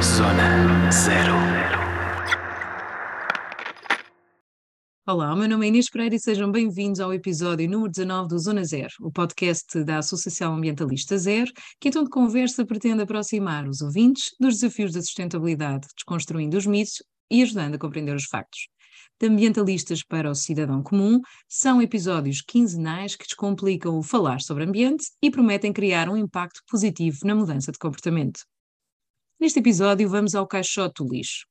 Zona Zero. Olá, meu nome é Inês Pereira e sejam bem-vindos ao episódio número 19 do Zona Zero, o podcast da Associação Ambientalista Zero, que então de conversa pretende aproximar os ouvintes dos desafios da sustentabilidade, desconstruindo os mitos e ajudando a compreender os factos. De ambientalistas para o cidadão comum, são episódios quinzenais que descomplicam o falar sobre ambiente e prometem criar um impacto positivo na mudança de comportamento. Neste episódio, vamos ao caixote do lixo.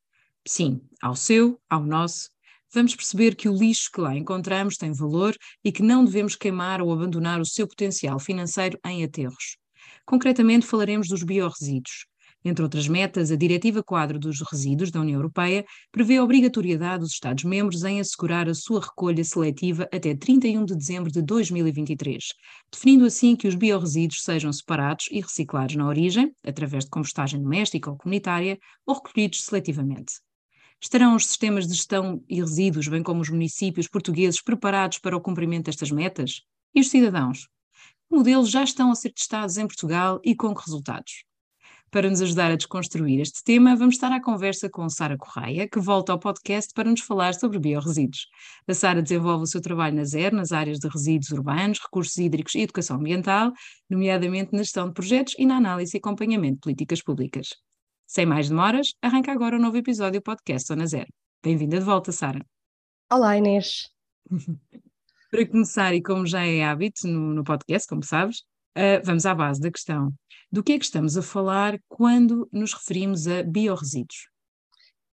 Sim, ao seu, ao nosso, vamos perceber que o lixo que lá encontramos tem valor e que não devemos queimar ou abandonar o seu potencial financeiro em aterros. Concretamente, falaremos dos biorresíduos. Entre outras metas, a Diretiva Quadro dos Resíduos da União Europeia prevê a obrigatoriedade dos Estados-membros em assegurar a sua recolha seletiva até 31 de dezembro de 2023, definindo assim que os biorresíduos sejam separados e reciclados na origem, através de compostagem doméstica ou comunitária, ou recolhidos seletivamente. Estarão os sistemas de gestão e resíduos, bem como os municípios portugueses, preparados para o cumprimento destas metas? E os cidadãos? Modelos já estão a ser testados em Portugal e com que resultados? Para nos ajudar a desconstruir este tema, vamos estar à conversa com Sara Correia, que volta ao podcast para nos falar sobre biorresíduos. A Sara desenvolve o seu trabalho na ZER, nas áreas de resíduos urbanos, recursos hídricos e educação ambiental, nomeadamente na gestão de projetos e na análise e acompanhamento de políticas públicas. Sem mais demoras, arranca agora o um novo episódio do podcast Zona Zero. Bem-vinda de volta, Sara. Olá, Inês. Para começar, e como já é hábito no, no podcast, como sabes, uh, vamos à base da questão. Do que é que estamos a falar quando nos referimos a biorresíduos?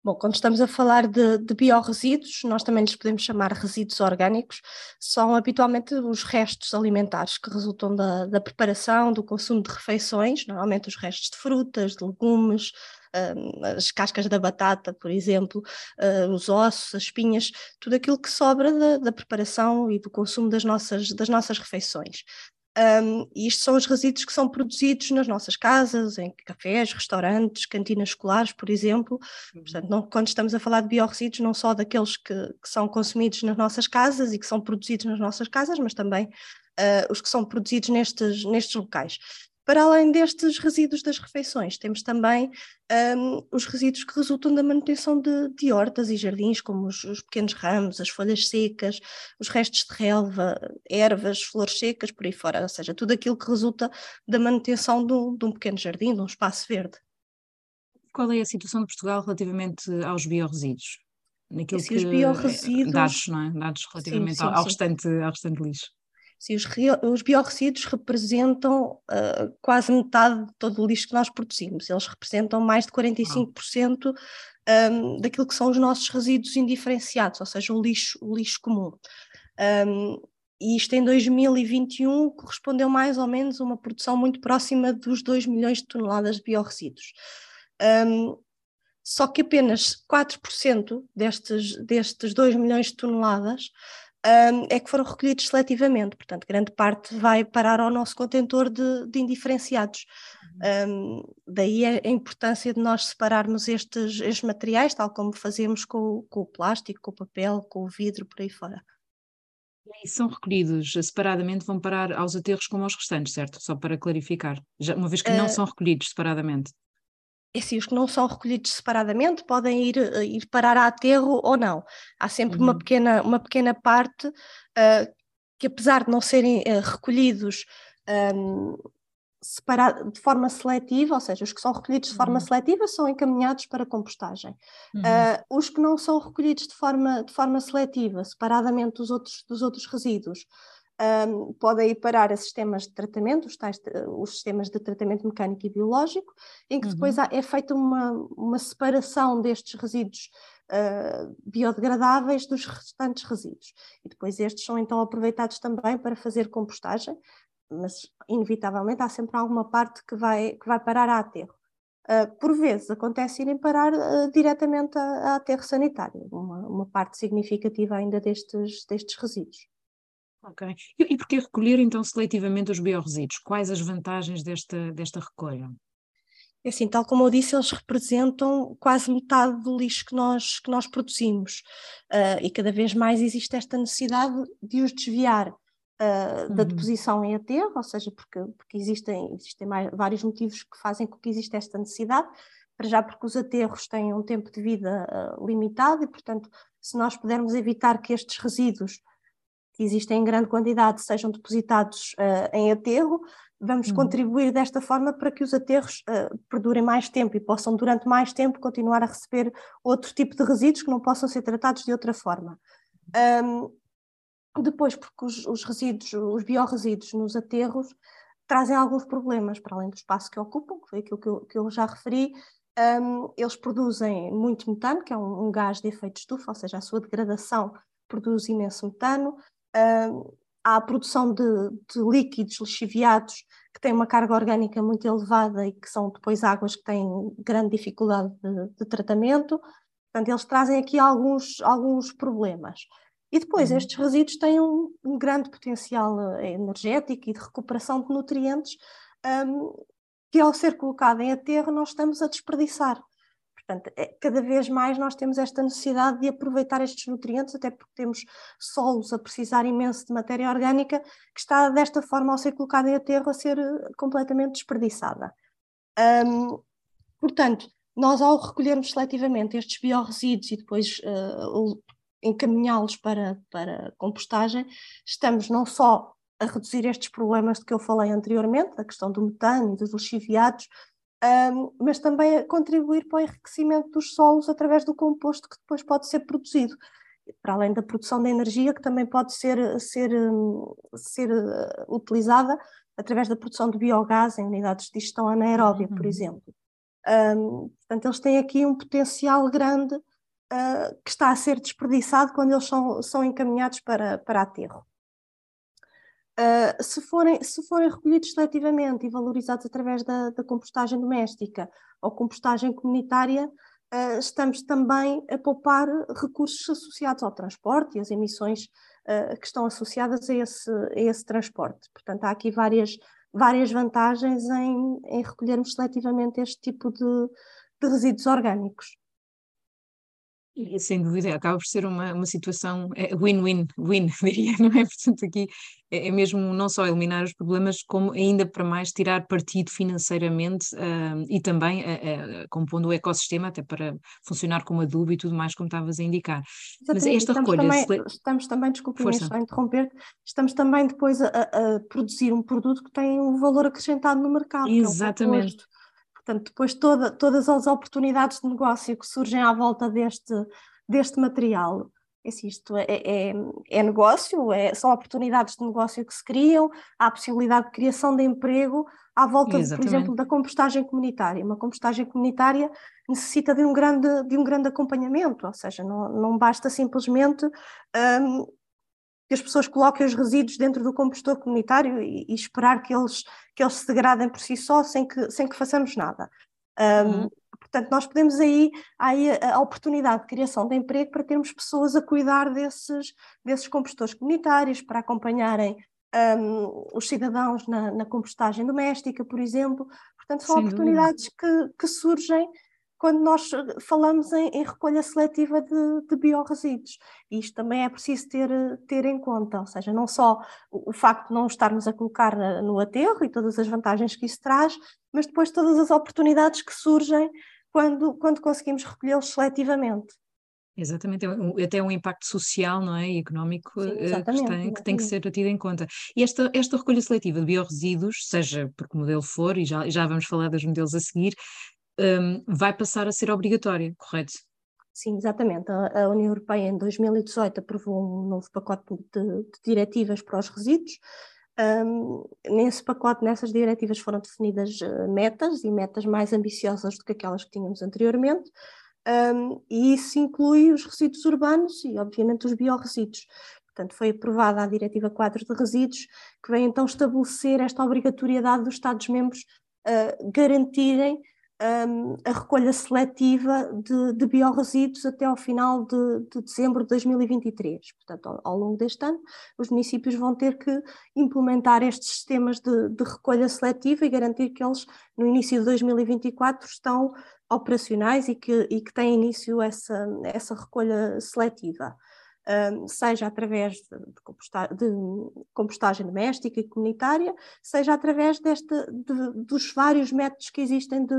Bom, quando estamos a falar de, de biorresíduos, nós também lhes podemos chamar resíduos orgânicos, são habitualmente os restos alimentares que resultam da, da preparação, do consumo de refeições, normalmente os restos de frutas, de legumes, as cascas da batata, por exemplo, hum, os ossos, as espinhas, tudo aquilo que sobra da, da preparação e do consumo das nossas, das nossas refeições. Um, e isto são os resíduos que são produzidos nas nossas casas, em cafés, restaurantes, cantinas escolares, por exemplo. Uhum. Portanto, não, quando estamos a falar de biorresíduos, não só daqueles que, que, são consumidos nas nossas casas e que são produzidos nas nossas casas, mas também uh, os que são produzidos nestes, nestes locais. Para além destes resíduos das refeições, temos também um, os resíduos que resultam da manutenção de, de hortas e jardins, como os, os, pequenos ramos, as folhas secas, os restos de relva, ervas, flores secas, por aí fora, ou seja, tudo aquilo que resulta da manutenção de um, de um pequeno jardim, de um espaço verde. Qual é a situação de Portugal relativamente aos biorresíduos? Naquilo que, os biorresíduos... Dados, não é? Dados relativamente sim, sim, ao, ao, Restante, ao restante lixo. Sim, os, os representam uh, quase metade de todo o lixo que nós produzimos. Eles representam mais de 45% um, daquilo que são os nossos resíduos indiferenciados, ou seja, o lixo, o lixo comum. Um, e isto em 2021 correspondeu mais ou menos a uma produção muito próxima dos 2 milhões de toneladas de biorresíduos. Um, só que apenas 4% destes, destes 2 milhões de toneladas um, é que foram recolhidos seletivamente, portanto, grande parte vai parar ao nosso contentor de, de indiferenciados. Uhum. Um, daí a, a, importância de nós separarmos estes, estes materiais, tal como fazemos com, com, o plástico, com o papel, com o vidro, por aí fora. E são recolhidos separadamente, vão parar aos aterros como aos restantes, certo? Só para clarificar, Já, uma vez que uh, não são recolhidos separadamente. É assim, os que não são recolhidos separadamente podem ir, eh, ir parar a aterro ou não. Há sempre uhum. uma, pequena, uma pequena parte uh, que, apesar de não serem uh, recolhidos um, separado, de forma seletiva, ou seja, os que são recolhidos de forma uhum. seletiva são encaminhados para compostagem. Uhum. Uh, os que não são recolhidos de forma, de forma seletiva, separadamente dos outros, dos outros resíduos, um, podem ir parar a sistemas de tratamento, os, tais, os sistemas de tratamento mecânico e biológico, em que uhum. depois há, é feita uma, uma separação destes resíduos uh, biodegradáveis dos restantes resíduos. E depois estes são então aproveitados também para fazer compostagem, mas inevitavelmente há sempre alguma parte que vai, que vai parar a aterro. Uh, por vezes acontece irem parar uh, diretamente a, a aterro sanitário, uma, uma parte significativa ainda destes, destes resíduos. Ok. E, e porquê recolher então seletivamente os biorresíduos? Quais as vantagens desta, desta recolha? É assim, tal como eu disse, eles representam quase metade do lixo que nós, que nós produzimos uh, e cada vez mais existe esta necessidade de os desviar uh, da uhum. deposição em aterro, ou seja, porque, porque existem, existem mais, vários motivos que fazem com que exista esta necessidade, para já porque os aterros têm um tempo de vida uh, limitado e, portanto, se nós pudermos evitar que estes resíduos que existem em grande quantidade sejam depositados em aterro, vamos uhum. contribuir desta forma para que os aterros uh, perdurem mais tempo e possam, durante mais tempo, continuar a receber outro tipo de resíduos que não possam ser tratados de outra forma. Um, depois, porque os, os, resíduos, os biorresíduos nos aterros trazem alguns problemas, para além do espaço que ocupam, que foi aquilo que eu, que eu já referi, um, eles produzem muito metano, que é um, um, gás de efeito estufa, ou seja, a sua degradação produz imenso metano. Há a produção de, de, líquidos lixiviados que têm uma carga orgânica muito elevada e que são depois águas que têm grande dificuldade de, de tratamento. Portanto, eles trazem aqui alguns, alguns problemas. E depois, uhum. estes resíduos têm um, um, grande potencial eh, energético e de recuperação de nutrientes um, que, ao ser colocado em aterro, nós estamos a desperdiçar. Portanto, é, cada vez mais nós temos esta necessidade de aproveitar estes nutrientes, até porque temos solos a precisar imenso de matéria orgânica, que está desta forma, ao ser colocada em aterro, a ser eh, completamente desperdiçada. Um, portanto, nós ao recolhermos seletivamente estes biorresíduos e depois uh, encaminhá-los para, para compostagem, estamos não só a reduzir estes problemas de que eu falei anteriormente, a questão do metano e dos lixiviados, um, mas também a contribuir para o enriquecimento dos solos através do composto que depois pode ser produzido, para além da produção de energia que também pode ser, ser, ser uh, utilizada através da produção de biogás em unidades de digestão anaeróbia, uhum. por exemplo. Um, portanto, eles têm aqui um potencial grande uh, que está a ser desperdiçado quando eles são, são encaminhados para, para aterro. Uh, se, forem, se forem recolhidos seletivamente e valorizados através da, da compostagem doméstica ou compostagem comunitária, uh, estamos também a poupar recursos associados ao transporte e as emissões uh, que estão associadas a esse, a esse transporte. Portanto, há aqui várias, várias vantagens em, em recolhermos seletivamente este tipo de, de resíduos orgânicos. Sem dúvida, acaba por ser uma, uma situação é, win-win, win, diria, não é? Portanto, aqui é, é, mesmo não só eliminar os problemas, como ainda para mais tirar partido financeiramente uh, e também uh, uh, compondo o ecossistema até para funcionar como adubo e tudo mais, como estavas a indicar. Exatamente. Mas esta estamos recolha. Também, estamos também, desculpe só interromper, estamos também depois a, a, produzir um produto que tem um valor acrescentado no mercado. Exatamente. É Portanto, depois toda, todas as oportunidades de negócio que surgem à volta deste, deste material, esse isto é, é, é negócio, é, são oportunidades de negócio que se criam, há a possibilidade de criação de emprego à volta, por exemplo, da compostagem comunitária. Uma compostagem comunitária necessita de um grande, de um grande acompanhamento, ou seja, não, não basta simplesmente um, que as pessoas coloquem os resíduos dentro do compostor comunitário e, e, esperar que eles, que eles se degradem por si só sem que, sem que façamos nada. Um, uhum. Portanto, nós podemos aí, aí a, oportunidade de criação de emprego para termos pessoas a cuidar desses, desses compostores comunitários, para acompanharem um, os cidadãos na, na, compostagem doméstica, por exemplo. Portanto, são Sem oportunidades que, que surgem quando nós eh, falamos em, em recolha seletiva de, de biorresíduos. E isto também é preciso ter, ter em conta, ou seja, não só o, o facto de não estarmos a colocar no aterro e todas as vantagens que isso traz, mas depois todas as oportunidades que surgem quando, quando conseguimos recolhê-los seletivamente. Exatamente, é até um impacto social não é? e económico Sim, eh, que, tem, que, tem, que ser tido em conta. E esta, esta recolha seletiva de biorresíduos, seja por que modelo for, e já, já vamos falar dos modelos a seguir, um, vai passar a ser obrigatória, correto? Sim, exatamente. A, União Europeia em 2018 aprovou um novo pacote de, de diretivas para os resíduos. Um, nesse pacote, nessas diretivas foram definidas uh, metas e metas mais ambiciosas do que aquelas que tínhamos anteriormente, um, e isso inclui os resíduos urbanos e, obviamente, os biorresíduos. Portanto, foi aprovada a Diretiva 4 de Resíduos, que vem então estabelecer esta obrigatoriedade dos Estados-membros uh, garantirem um, a recolha seletiva de, de biorresíduos até ao final de, de, dezembro de 2023. Portanto, ao, ao, longo deste ano, os municípios vão ter que implementar estes sistemas de, de, recolha seletiva e garantir que eles, no início de 2024, estão operacionais e que, e que têm início essa, essa recolha seletiva seja através de, compostagem, de compostagem doméstica e comunitária, seja através deste, de, dos vários métodos que existem de,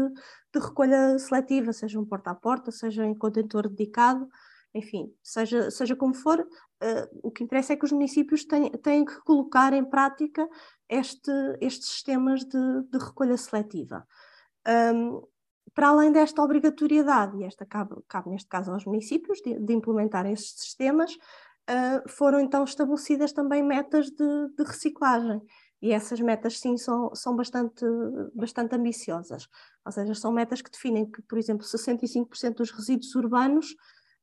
recolha seletiva, seja um porta a porta, seja em contentor dedicado, enfim, seja, seja como for, uh, o que interessa é que os municípios têm, têm que colocar em prática este, estes sistemas de, de recolha seletiva. Um, para além desta obrigatoriedade, e esta cabe, cabe neste caso aos municípios, de, de implementar estes sistemas, uh, foram então estabelecidas também metas de, de, reciclagem. E essas metas, sim, são, são bastante, bastante ambiciosas. Ou seja, são metas que definem que, por exemplo, 65% dos resíduos urbanos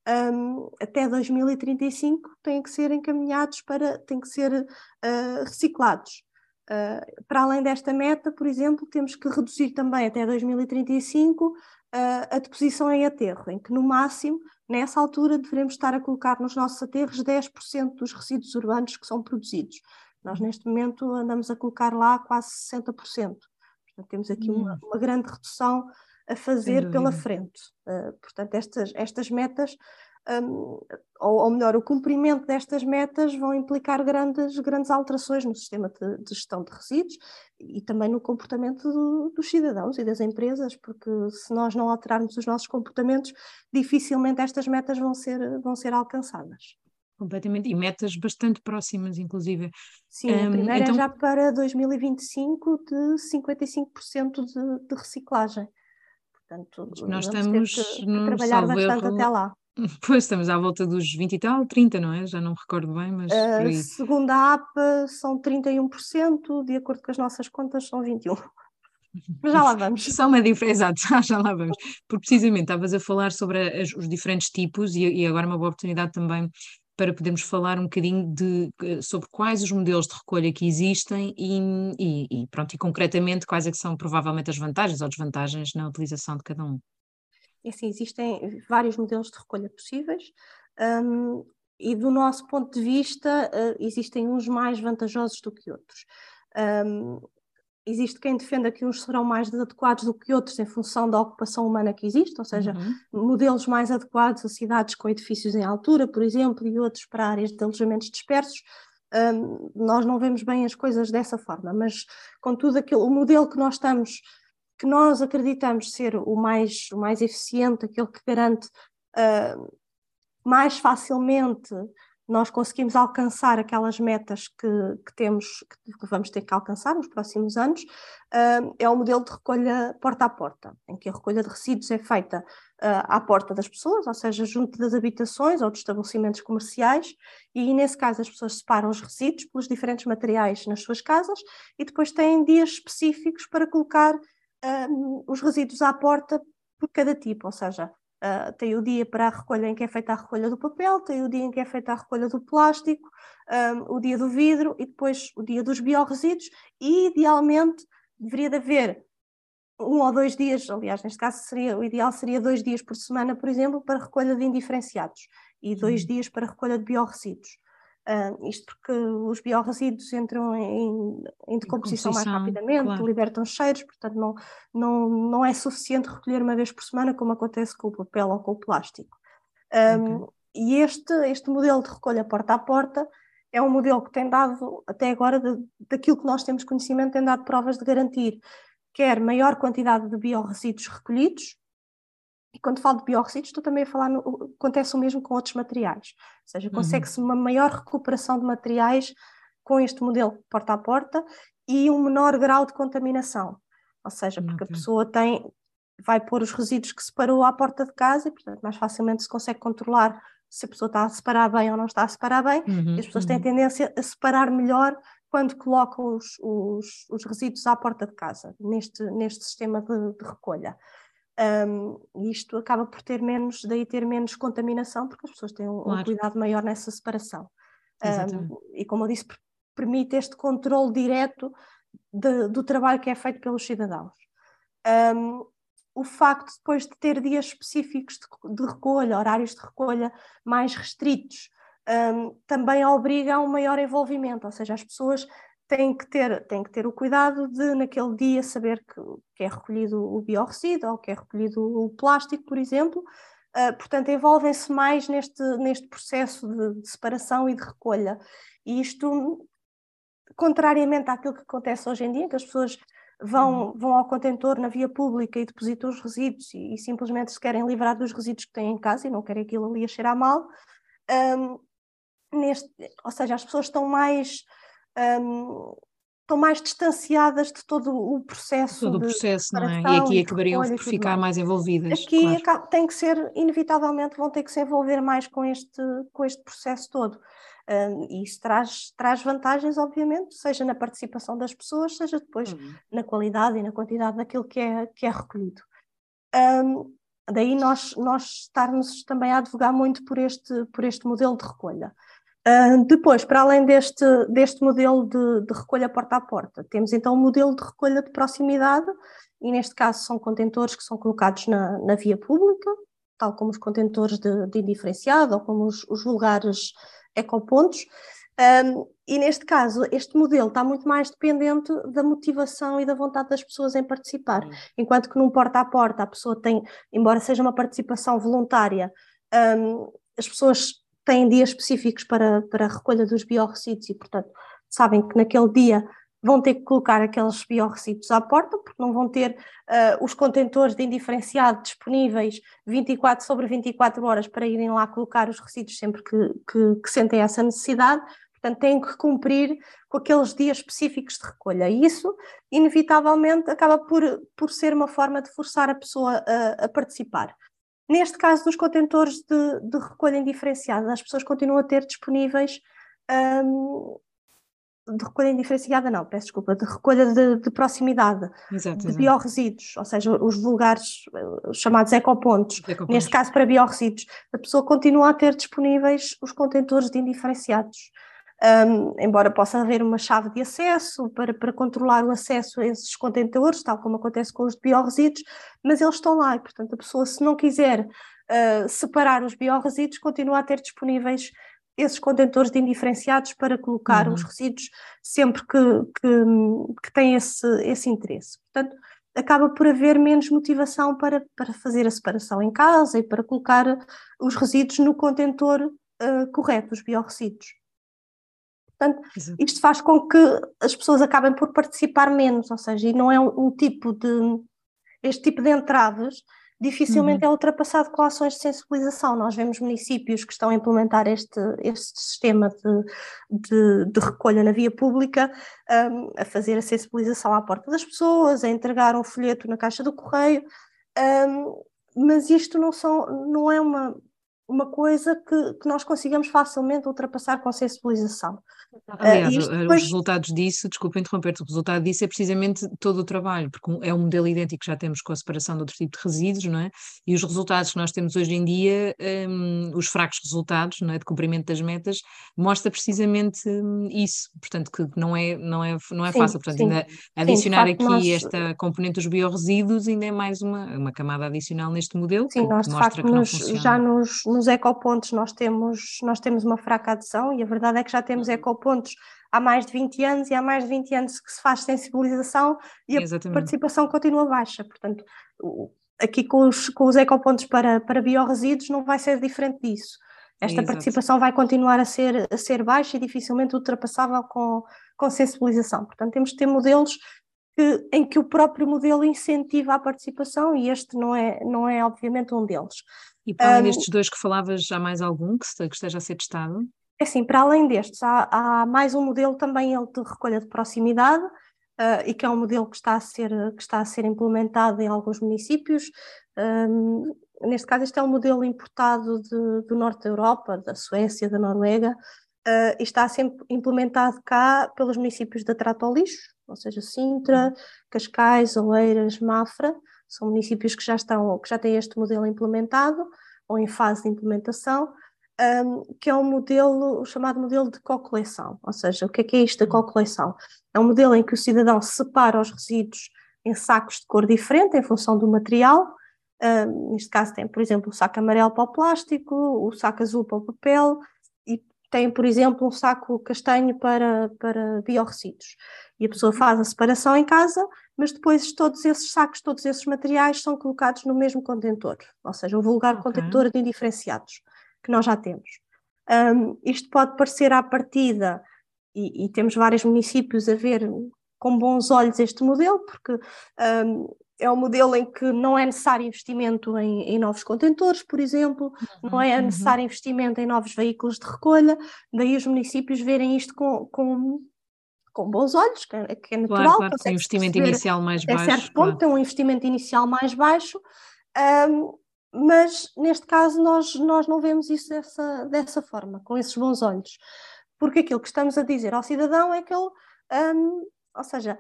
um, até 2035 têm que ser encaminhados para, têm que ser uh, reciclados. Uh, para além desta meta, por exemplo, temos que reduzir também até 2035 uh, ah, a deposição em aterro, em que no máximo, nessa altura, devemos estar a colocar nos nossos aterros 10% dos resíduos urbanos que são produzidos. Nós, neste momento, andamos a colocar lá quase 60%. Portanto, temos aqui uma, hum. uma grande redução a fazer pela frente. Uh, portanto, estas, estas metas um, ou, ou, melhor, o cumprimento destas metas vão implicar grandes, grandes alterações no sistema de, de gestão de resíduos e também no comportamento do, dos cidadãos e das empresas, porque se nós não alterarmos os nossos comportamentos, dificilmente estas metas vão ser, vão ser alcançadas. Completamente, e metas bastante próximas, inclusive. Sim, um, a primeira então... é já para 2025 de 55% de, de reciclagem. Portanto, nós estamos que, que trabalhar bastante erro... até lá. Pois, estamos à volta dos 20 e tal, 30, não é? Já não me recordo bem, mas uh. Segundo a APA, são 31%, de acordo com as nossas contas, são 21%. Mas já lá vamos. Só uma diferença, exato, já lá vamos. Porque precisamente estavas a falar sobre as, os diferentes tipos e, e agora é uma boa oportunidade também para podermos falar um bocadinho de, eh, sobre quais os modelos de recolha que existem e, e, e, pronto, e concretamente quais é que são provavelmente as vantagens ou desvantagens na utilização de cada um. É assim, existem vários modelos de recolha possíveis um, e, do nosso ponto de vista, uh, existem uns mais vantajosos do que outros. Um, existe quem defenda que uns serão mais adequados do que outros em função da ocupação humana que existe, ou seja, uhum. modelos mais adequados a cidades com edifícios em altura, por exemplo, e outros para áreas de alojamentos dispersos. Um, nós não vemos bem as coisas dessa forma, mas contudo aquilo, o modelo que nós estamos que nós acreditamos ser o mais, o mais eficiente, aquele que garante uh, mais facilmente nós conseguimos alcançar aquelas metas que, que temos, que, vamos ter que alcançar nos próximos anos, uh, é o modelo de recolha porta a porta, em que a recolha de resíduos é feita uh, à porta das pessoas, ou seja, junto das habitações ou dos estabelecimentos comerciais, e nesse caso as pessoas separam os resíduos pelos diferentes materiais nas suas casas e depois têm dias específicos para colocar um, os resíduos à porta por cada tipo, ou seja, uh, tem o dia para a recolha em que é feita a recolha do papel, tem o dia em que é feita a recolha do plástico, um, o dia do vidro e depois o dia dos biorresíduos e idealmente deveria de haver um ou dois dias, aliás, neste caso seria, o ideal seria dois dias por semana, por exemplo, para recolha de indiferenciados e dois uhum. dias para recolha de biorresíduos. Uh, isto porque os biorresíduos entram em, em decomposição mais rapidamente, claro. libertam cheiros, portanto não, não, não é suficiente recolher uma vez por semana, como acontece com o papel ou com o plástico. Um, okay. E este, este modelo de recolha porta a porta é um modelo que tem dado, até agora, de, daquilo que nós temos conhecimento, tem dado provas de garantir quer maior quantidade de biorresíduos recolhidos, e quando falo de biorresíduos, estou também a falar, no, acontece o mesmo com outros materiais. Ou seja, uhum. consegue-se uma maior recuperação de materiais com este modelo porta a porta e um menor grau de contaminação. Ou seja, porque okay. a pessoa tem, vai pôr os resíduos que separou à porta de casa e, portanto, mais facilmente se consegue controlar se a pessoa está a separar bem ou não está a separar bem. Uhum, e as pessoas uhum. têm tendência a separar melhor quando colocam os, os, os resíduos à porta de casa, neste, neste sistema de, de recolha. Um, isto acaba por ter menos, daí ter menos contaminação, porque as pessoas têm um, claro. um cuidado maior nessa separação. Um, e como eu disse, permite este controle direto de, do trabalho que é feito pelos cidadãos. Um, o facto depois de ter dias específicos de, de recolha, horários de recolha mais restritos, um, também obriga a um maior envolvimento, ou seja, as pessoas têm que ter, têm que ter o cuidado de, naquele dia, saber que, que é recolhido o biorresíduo ou que é recolhido o plástico, por exemplo. Uh, portanto, envolvem-se mais neste, neste processo de, de, separação e de recolha. E isto, contrariamente àquilo que acontece hoje em dia, que as pessoas vão, uhum. vão ao contentor na via pública e depositam os resíduos e, e, simplesmente se querem livrar dos resíduos que têm em casa e não querem aquilo ali a cheirar mal. Um, neste, ou seja, as pessoas estão mais um, estão mais distanciadas de todo o processo. Todo o processo, não é? E aqui acabariam por ficar mais. envolvidas. Aqui claro. tem que ser, inevitavelmente, vão ter que se envolver mais com este, com este processo todo. Um, e isso traz, traz vantagens, obviamente, seja na participação das pessoas, seja depois uhum. na qualidade e na quantidade daquilo que é, que é recolhido. Um, daí nós, nós estarmos também a advogar muito por este, por este modelo de recolha. Uh, depois, para além deste, deste modelo de, de, recolha porta a porta, temos então o um modelo de recolha de proximidade, e neste caso são contentores que são colocados na, na via pública, tal como os contentores de, de indiferenciado ou como os, os lugares ecopontos. Um, e neste caso, este modelo está muito mais dependente da motivação e da vontade das pessoas em participar. Uhum. Enquanto que num porta a porta a pessoa tem, embora seja uma participação voluntária, um, as pessoas têm dias específicos para, para a recolha dos biorresíduos e, portanto, sabem que naquele dia vão ter que colocar aqueles biorresíduos à porta, porque não vão ter uh, os contentores de indiferenciado disponíveis 24 sobre 24 horas para irem lá colocar os resíduos sempre que, que, que sentem essa necessidade. Portanto, têm que cumprir com aqueles dias específicos de recolha. E isso, inevitavelmente, acaba por, por ser uma forma de forçar a pessoa a, a participar. Neste caso dos contentores de, de recolha indiferenciada, as pessoas continuam a ter disponíveis um, de recolha indiferenciada, não, peço desculpa, de recolha de, de proximidade, exato, de biorresíduos, ou seja, os vulgares os chamados ecopontos, ecopontos, neste caso para biorresíduos, a pessoa continua a ter disponíveis os contentores de indiferenciados um, embora possa haver uma chave de acesso para, para controlar o acesso a esses contentores, tal como acontece com os biorresíduos, mas eles estão lá e, portanto, a pessoa, se não quiser uh, separar os biorresíduos, continua a ter disponíveis esses contentores de indiferenciados para colocar uhum. os resíduos sempre que, que, que tem esse, esse interesse. Portanto, acaba por haver menos motivação para, para fazer a separação em casa e para colocar os resíduos no contentor uh, correto, os biorresíduos. Portanto, Exato. isto faz com que as pessoas acabem por participar menos, ou seja, e não é um, um tipo de. Este tipo de entradas dificilmente uhum. é ultrapassado com ações de sensibilização. Nós vemos municípios que estão a implementar este, este sistema de, de, de recolha na via pública, um, a fazer a sensibilização à porta das pessoas, a entregar um folheto na caixa do correio, um, mas isto não, são, não é uma, uma coisa que, que nós consigamos facilmente ultrapassar com sensibilização. Aliás, uh, depois... os resultados disso, desculpa interromper-te, o resultado disso é precisamente todo o trabalho, porque é um modelo idêntico que já temos com a separação de outro tipo de resíduos, não é? E os resultados que nós temos hoje em dia, um, os fracos resultados não é, de cumprimento das metas, mostra precisamente hum, isso, portanto, que não é, não é, não é sim, fácil. Portanto, sim. ainda adicionar sim, facto, aqui nós... esta componente dos biorresíduos ainda é mais uma, uma camada adicional neste modelo. Sim, nós de facto nos, já nos, nos ecopontos nós temos, nós temos uma fraca adesão e a verdade é que já temos uhum. ecopontos pontos há mais de 20 anos e há mais de 20 anos que se faz sensibilização e a Exatamente. participação continua baixa. Portanto, aqui com os, com os ecopontos para, para biorresíduos não vai ser diferente disso. Esta Exato. participação vai continuar a ser, a ser baixa e dificilmente ultrapassável com, com sensibilização. Portanto, temos que ter modelos que, em que o próprio modelo incentiva a participação e este não é, não é obviamente um deles. E para além um, destes dois que falavas, já mais algum que, esteja a ser testado? É assim, para além destes, há, há mais um modelo também ele de recolha de proximidade, uh, e que é um modelo que está a ser, que está a ser implementado em alguns municípios. Um, neste caso, este é um modelo importado de, do norte da Europa, da Suécia, da Noruega, uh, e está a ser implementado cá pelos municípios da Trato ao Lixo, ou seja, Sintra, Cascais, Oeiras, Mafra, são municípios que já, estão, que já têm este modelo implementado ou em fase de implementação um, que é um modelo, o chamado modelo de co-coleção. Ou seja, o que é que é isto da co-coleção? É um modelo em que o cidadão separa os resíduos em sacos de cor diferente, em função do material. Uh, neste caso tem, por exemplo, o saco amarelo para o plástico, o saco azul para o papel e tem, por exemplo, um saco castanho para, para biorresíduos. E a pessoa faz a separação em casa, mas depois todos esses sacos, todos esses materiais são colocados no mesmo contentor, ou seja, um vulgar okay. contentor de indiferenciados, que nós já temos. Um, isto pode parecer à partida, e, e, temos vários municípios a ver com bons olhos este modelo, porque um, é um modelo em que não é necessário investimento em, em novos contentores, por exemplo, uhum, não é uhum. necessário uhum. investimento em novos veículos de recolha, daí os municípios verem isto com, com, com bons olhos, que, é, que é natural. Claro, claro tem um investimento inicial mais baixo. A certo ponto claro. tem um investimento inicial mais baixo, um, mas neste caso nós, nós não vemos isso dessa, dessa forma, com esses bons olhos, porque aquilo que estamos a dizer ao cidadão é que ele, um, ou seja,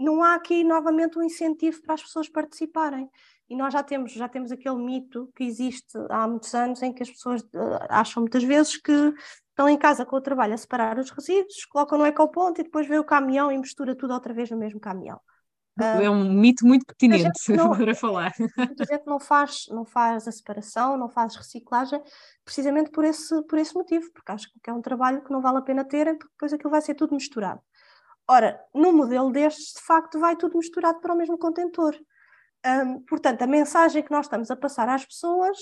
não há aqui novamente um incentivo para as pessoas participarem. E nós já temos, já temos aquele mito que existe há muitos anos em que as pessoas uh, acham muitas vezes que estão em casa com o trabalho a separar os resíduos, colocam no ecoponto e depois vê o caminhão e mistura tudo outra vez no mesmo caminhão. É um mito muito pertinente não, para falar. Muita gente não faz, não faz a separação, não faz reciclagem, precisamente por esse, por esse motivo, porque acho que é um trabalho que não vale a pena terem, porque depois aquilo vai ser tudo misturado. Ora, no modelo destes, de facto, vai tudo misturado para o mesmo contentor. Portanto, a mensagem que nós estamos a passar às pessoas,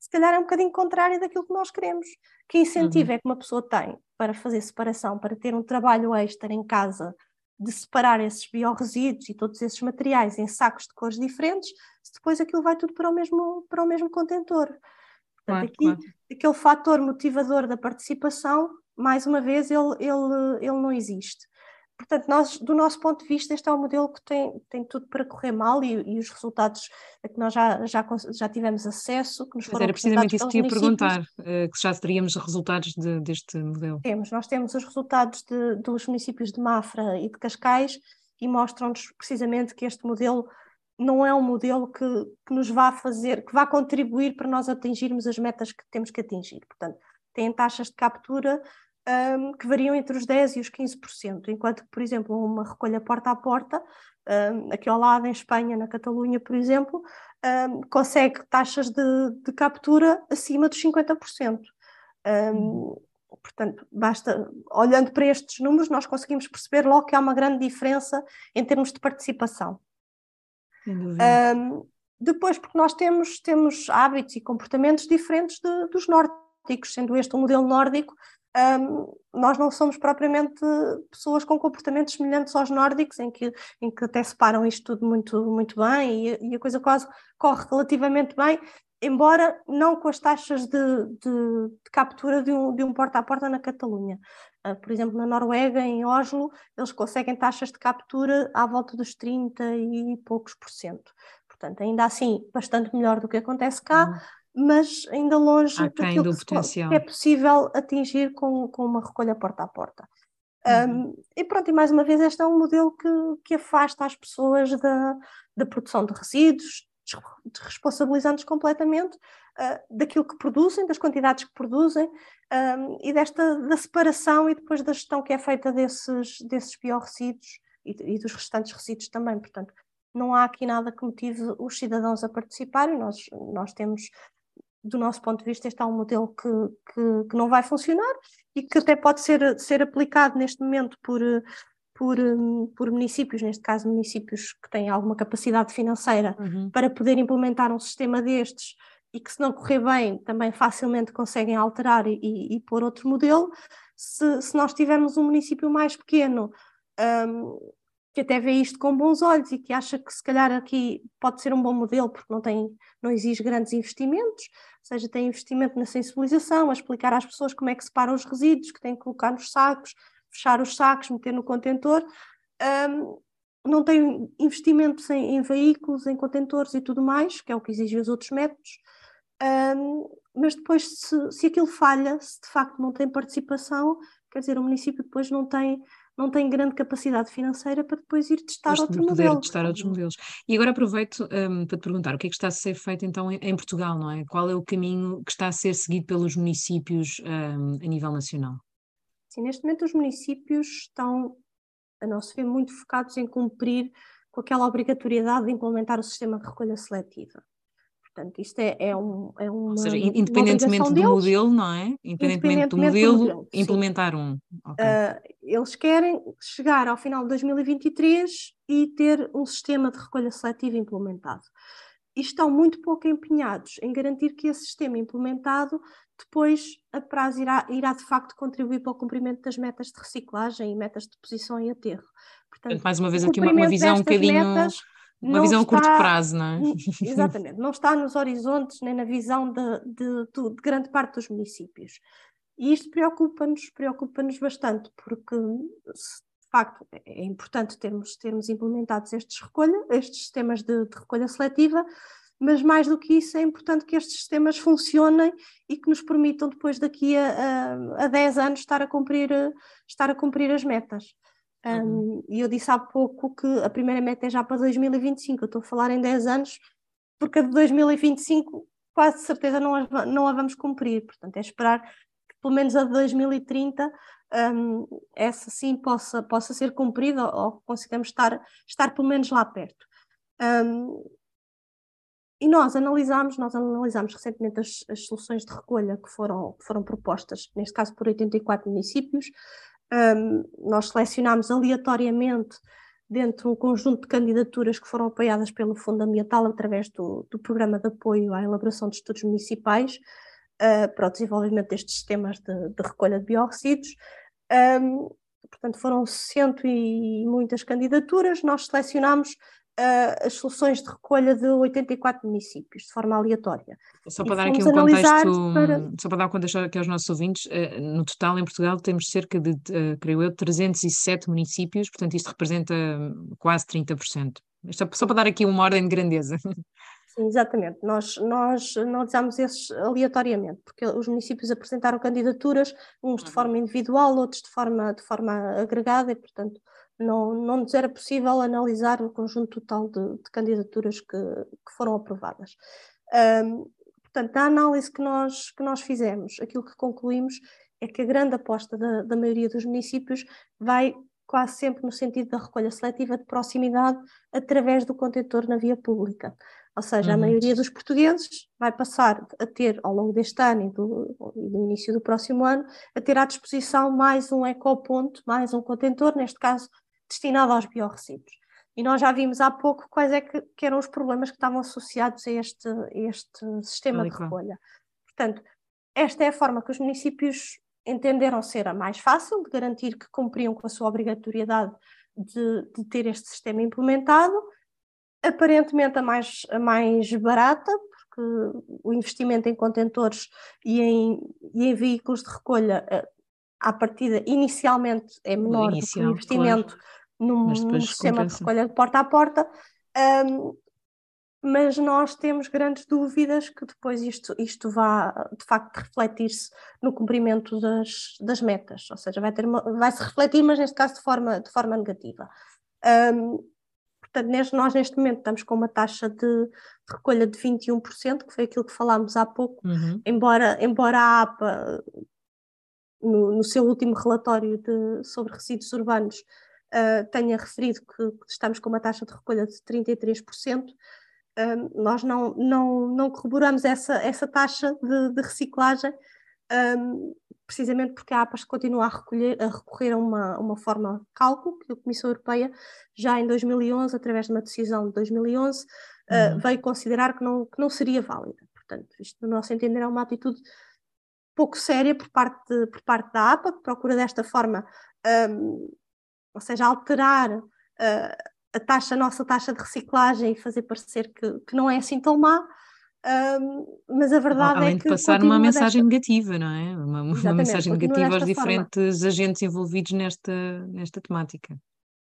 se calhar é um bocadinho contrária daquilo que nós queremos. Que incentivo uhum. é que uma pessoa tem para fazer separação, para ter um trabalho extra em casa, de separar esses biorresíduos e todos esses materiais em sacos de cores diferentes, se depois aquilo vai tudo para o mesmo, para o mesmo contentor. Portanto, claro, aqui, claro. aquele fator motivador da participação, mais uma vez, ele, ele, ele não existe. Portanto, nós, do nosso ponto de vista, este é um modelo que tem, tem tudo para correr mal e, e os resultados a que nós já, já, já tivemos acesso, que nos foram Era precisamente isso que ia perguntar, uh, que já teríamos resultados de, deste modelo. Temos, nós temos os resultados de, dos municípios de Mafra e de Cascais e mostram-nos precisamente que este modelo não é um modelo que, que nos vá fazer, que vá contribuir para nós atingirmos as metas que temos que atingir. Portanto, têm taxas de captura um, que variam entre os 10% e os 15%, enquanto que, por exemplo, uma recolha porta a porta, um, aqui ao lado em Espanha, na Catalunha, por exemplo, um, consegue taxas de, de, captura acima dos 50%. Portanto, basta, olhando para estes números, nós conseguimos perceber logo que há uma grande diferença em termos de participação. depois, porque nós temos, temos hábitos e comportamentos diferentes de, dos nórdicos, sendo este um modelo nórdico, um, nós não somos propriamente pessoas com comportamentos semelhantes aos nórdicos, em que, em que até separam isto tudo muito, muito bem e, e a coisa quase corre relativamente bem, embora não com as taxas de, de, de captura de um, de um porta a porta na Catalunha. Uh, por exemplo, na Noruega, em Oslo, eles conseguem taxas de captura à volta dos 30 e poucos por cento. Portanto, ainda assim, bastante melhor do que acontece cá, uhum mas ainda longe daquilo do potencial. que é possível atingir com, com uma recolha porta a porta. Uhum. Um, e pronto, e mais uma vez, este é um modelo que, que afasta as pessoas da, da produção de resíduos, responsabilizando-os completamente uh, daquilo que produzem, das quantidades que produzem um, e desta da separação e depois da gestão que é feita desses, desses biorresíduos e, e dos restantes resíduos também. Portanto, não há aqui nada que motive os cidadãos a participarem. Nós, nós temos do nosso ponto de vista, este é um modelo que, que, que, não vai funcionar e que até pode ser, ser aplicado neste momento por, por, por municípios, neste caso municípios que têm alguma capacidade financeira uhum. para poder implementar um sistema destes e que se não correr bem também facilmente conseguem alterar e, e, e pôr outro modelo. Se, se nós tivermos um município mais pequeno um, que até vê isto com bons olhos e que acha que se calhar aqui pode ser um bom modelo porque não, tem, não exige grandes investimentos, ou seja, tem investimento na sensibilização, a explicar às pessoas como é que separam os resíduos, que têm que colocar nos sacos, fechar os sacos, meter no contentor. Um, não tem investimentos em, em, veículos, em contentores e tudo mais, que é o que exigem os outros métodos. Um, mas depois, se, se aquilo falha, se de facto não tem participação, quer dizer, o município depois não tem não tem grande capacidade financeira para depois ir testar depois outro poder modelo. testar outros modelos. E agora aproveito um, para te perguntar o que é que está a ser feito então em, em, Portugal, não é? Qual é o caminho que está a ser seguido pelos municípios um, a nível nacional? Sim, neste momento os municípios estão, a nosso ver, muito focados em cumprir com aquela obrigatoriedade de implementar o sistema de recolha seletiva. Portanto, isto é, é, um, é uma. Ou seja, independentemente do deles, modelo, não é? Independentemente, do modelo, do modelo implementar sim. um. Okay. Uh, eles querem chegar ao final de 2023 e ter um sistema de recolha seletiva implementado. E estão muito pouco empenhados em garantir que esse sistema implementado depois a prazo irá, irá de facto contribuir para o cumprimento das metas de reciclagem e metas de deposição e aterro. Portanto, mais uma vez aqui uma, uma visão um bocadinho. Metas, uma visão está, a curto prazo, não é? Exatamente, não está nos horizontes nem na visão de, de, de, de grande parte dos municípios. E isto preocupa-nos, preocupa-nos bastante, porque de facto é importante termos, termos implementados estes, recolha, estes sistemas de, de recolha seletiva, mas mais do que isso é importante que estes sistemas funcionem e que nos permitam depois daqui a, a, a 10 anos estar a cumprir, estar a cumprir as metas. Uhum. Um, e eu disse há pouco que a primeira meta é já para 2025, eu estou a falar em 10 anos, porque a de 2025 quase certeza não a, não a vamos cumprir, portanto é esperar que pelo menos a de 2030 um, essa sim possa, possa ser cumprida ou, ou consigamos estar, estar pelo menos lá perto. Um, e nós analisámos, nós analisámos recentemente as, as, soluções de recolha que foram, que foram propostas, neste caso por 84 municípios, um, nós selecionámos aleatoriamente dentro de um conjunto de candidaturas que foram apoiadas pelo Fundo Ambiental através do, do Programa de Apoio à Elaboração de Estudos Municipais uh, para o desenvolvimento destes sistemas de, de recolha de biorresíduos. Um, portanto, foram cento e muitas candidaturas, nós selecionámos uh, as soluções de recolha de 84 municípios, de forma aleatória. Só para dar aqui um contexto, para... só para dar um contexto aqui aos nossos ouvintes, uh, no total em Portugal temos cerca de, uh, creio eu, 307 municípios, portanto isto representa quase 30%. Isto é só para dar aqui uma ordem de grandeza. Sim, exatamente. Nós, nós analisamos esses aleatoriamente, porque os municípios apresentaram candidaturas, uns de uhum. forma individual, outros de forma, de forma agregada, e, portanto, não, não nos era possível analisar o conjunto total de, de candidaturas que, que, foram aprovadas. Um, portanto, a análise que nós, que nós fizemos, aquilo que concluímos é que a grande aposta da, da maioria dos municípios vai quase sempre no sentido da recolha seletiva de proximidade através do contentor na via pública. Ou seja, uhum. a maioria dos portugueses vai passar a ter, ao longo deste ano e do, e do, início do próximo ano, a ter à disposição mais um ecoponto, mais um contentor, neste caso destinado aos biorresíduos. E nós já vimos há pouco quais é que, que eram os problemas que estavam associados a este, a este sistema de recolha. Portanto, esta é a forma que os municípios entenderam ser a mais fácil, de garantir que cumpriam com a sua obrigatoriedade de, de ter este sistema implementado, aparentemente a mais, a mais barata, porque o investimento em contentores e em, e em veículos de recolha, eh, à partida, inicialmente é menor Inicial, do que o investimento claro num, num sistema de recolha de porta a porta, um, mas nós temos grandes dúvidas que depois isto, isto vá de facto refletir-se no cumprimento das, das metas, ou seja, vai, ter uma, vai se refletir, mas neste caso de forma, de forma negativa. Um, portanto, neste, nós neste momento estamos com uma taxa de, de, recolha de 21%, que foi aquilo que falámos há pouco, uhum. embora, embora a APA, no, no seu último relatório de, sobre resíduos urbanos, uh, tenha referido que, que, estamos com uma taxa de recolha de 33%, uh, nós não, não, não corroboramos essa, essa taxa de, de reciclagem, um, precisamente porque a APAS continua a, recolher, a recorrer a uma, uma forma de cálculo que a Comissão Europeia, já em 2011, através de uma decisão de 2011, uhum. uh, veio considerar que não, que não seria válida. Portanto, isto, no nosso entender, é uma atitude pouco séria por parte, de, por parte da APA, que procura desta forma um, ou seja, alterar uh, a taxa, a nossa taxa de reciclagem e fazer parecer que, que não é assim tão má, uh, mas a verdade Além é que. Além de passar uma mensagem desta... negativa, não é? Uma, uma mensagem negativa aos diferentes forma. agentes envolvidos nesta, nesta temática.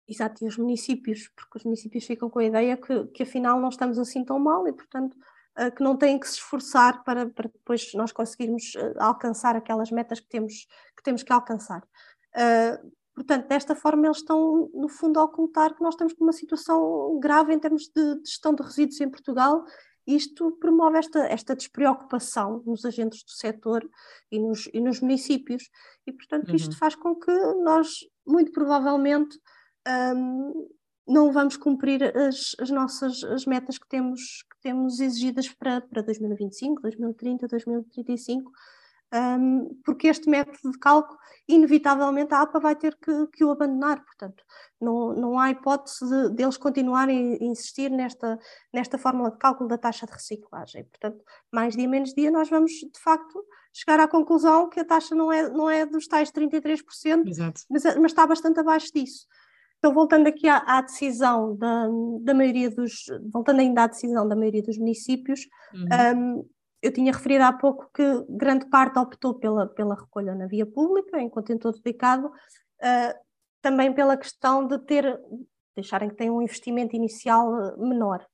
Exato, e os municípios, porque os municípios ficam com a ideia que, que afinal não estamos assim tão mal e, portanto, uh, que não têm que se esforçar para, para depois nós conseguirmos alcançar aquelas metas que temos que, temos que alcançar. Uh, Portanto, desta forma, eles estão, no fundo, a ocultar que nós estamos com uma situação grave em termos de, de gestão de resíduos em Portugal. Isto promove esta, esta despreocupação nos agentes do setor e nos, e nos municípios, e, portanto, uhum. isto faz com que nós, muito provavelmente, um, não vamos cumprir as, as nossas as metas que temos, que temos exigidas para, para 2025, 2030, 2035, um, porque este método de cálculo, inevitavelmente, a APA vai ter que, que o abandonar. Portanto, não, não há hipótese de, deles continuarem a insistir nesta, nesta fórmula de cálculo da taxa de reciclagem. Portanto, mais dia menos dia, nós vamos, de facto, chegar à conclusão que a taxa não é, não é dos tais 33%, Exato. Mas, mas está bastante abaixo disso. Então, voltando aqui à, à, decisão da, da maioria dos, voltando ainda à decisão da maioria dos municípios, uhum. um, eu tinha referido há pouco que grande parte optou pela, pela recolha na via pública, em contentor dedicado, uh, também pela questão de ter, deixarem que tenham um investimento inicial menor.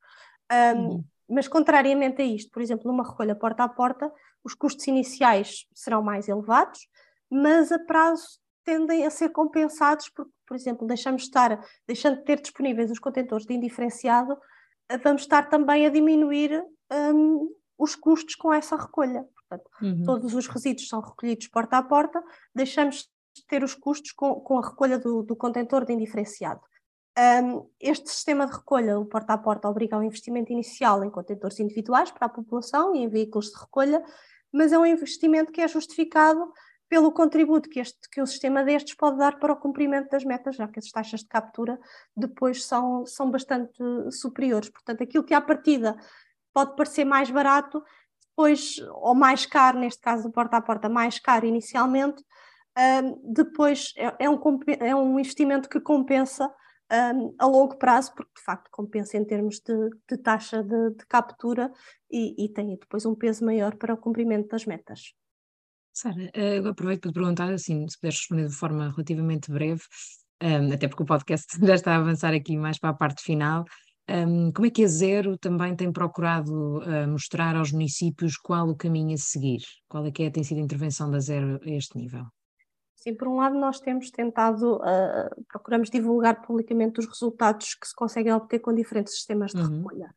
Um, uhum. Mas, contrariamente a isto, por exemplo, numa recolha porta a porta, os custos iniciais serão mais elevados, mas a prazo tendem a ser compensados porque, por exemplo, deixamos estar, deixando de ter disponíveis os contentores de indiferenciado, vamos estar também a diminuir um, os custos com essa recolha. Portanto, uhum. todos os resíduos são recolhidos porta a porta, deixamos de ter os custos com, com a recolha do, do contentor de indiferenciado. Um, este sistema de recolha, o porta a porta, obriga ao investimento inicial em contentores individuais para a população e em veículos de recolha, mas é um investimento que é justificado pelo contributo que, este, que o sistema destes pode dar para o cumprimento das metas, já que as taxas de captura depois são, são bastante superiores. Portanto, aquilo que à partida pode parecer mais barato, depois, ou mais caro, neste caso do porta a porta, mais caro inicialmente, um, depois é, é, um, é um investimento que compensa um, a longo prazo, porque de facto compensa em termos de, de taxa de, de captura e, e tem depois um peso maior para o cumprimento das metas. Sara, eh, eu aproveito para te perguntar, assim, se puderes responder de forma relativamente breve, um, até porque o podcast já está a avançar aqui mais para a parte final. Um, como é que a Zero também tem procurado uh, mostrar aos municípios qual o caminho a seguir? Qual é que é, tem sido a intervenção da Zero a este nível? Sim, por um lado nós temos tentado, uh, procuramos divulgar publicamente os resultados que se conseguem obter com diferentes sistemas de uhum. recolha.